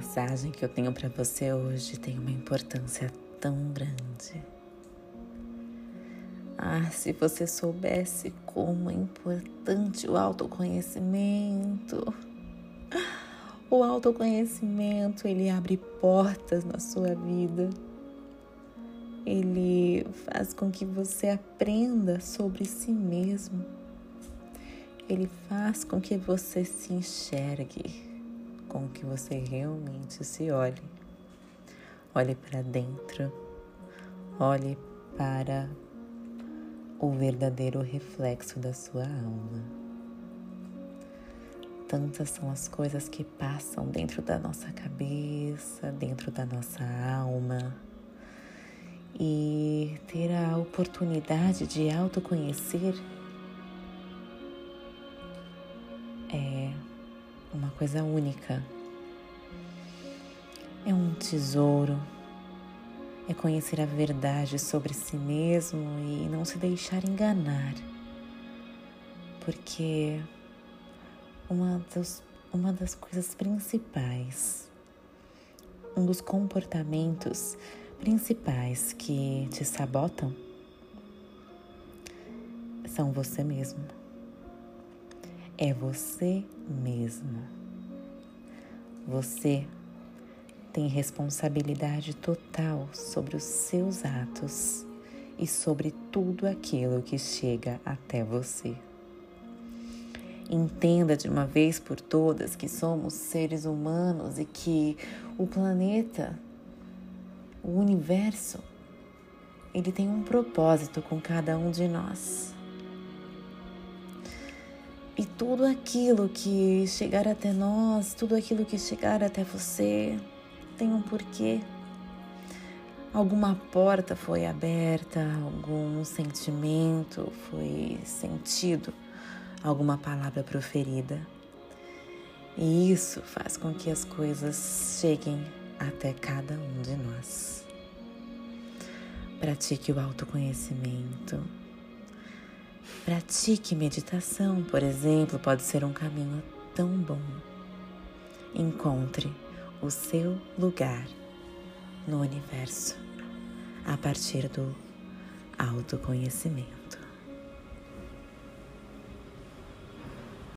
mensagem que eu tenho para você hoje tem uma importância tão grande. Ah, se você soubesse como é importante o autoconhecimento. O autoconhecimento, ele abre portas na sua vida. Ele faz com que você aprenda sobre si mesmo. Ele faz com que você se enxergue com que você realmente se olhe. Olhe para dentro, olhe para o verdadeiro reflexo da sua alma. Tantas são as coisas que passam dentro da nossa cabeça, dentro da nossa alma. E ter a oportunidade de autoconhecer coisa única. É um tesouro. É conhecer a verdade sobre si mesmo e não se deixar enganar. Porque uma, dos, uma das coisas principais, um dos comportamentos principais que te sabotam são você mesmo é você mesmo. Você tem responsabilidade total sobre os seus atos e sobre tudo aquilo que chega até você. Entenda de uma vez por todas que somos seres humanos e que o planeta, o universo, ele tem um propósito com cada um de nós. E tudo aquilo que chegar até nós, tudo aquilo que chegar até você, tem um porquê. Alguma porta foi aberta, algum sentimento foi sentido, alguma palavra proferida. E isso faz com que as coisas cheguem até cada um de nós. Pratique o autoconhecimento Pratique meditação, por exemplo, pode ser um caminho tão bom. Encontre o seu lugar no universo a partir do autoconhecimento.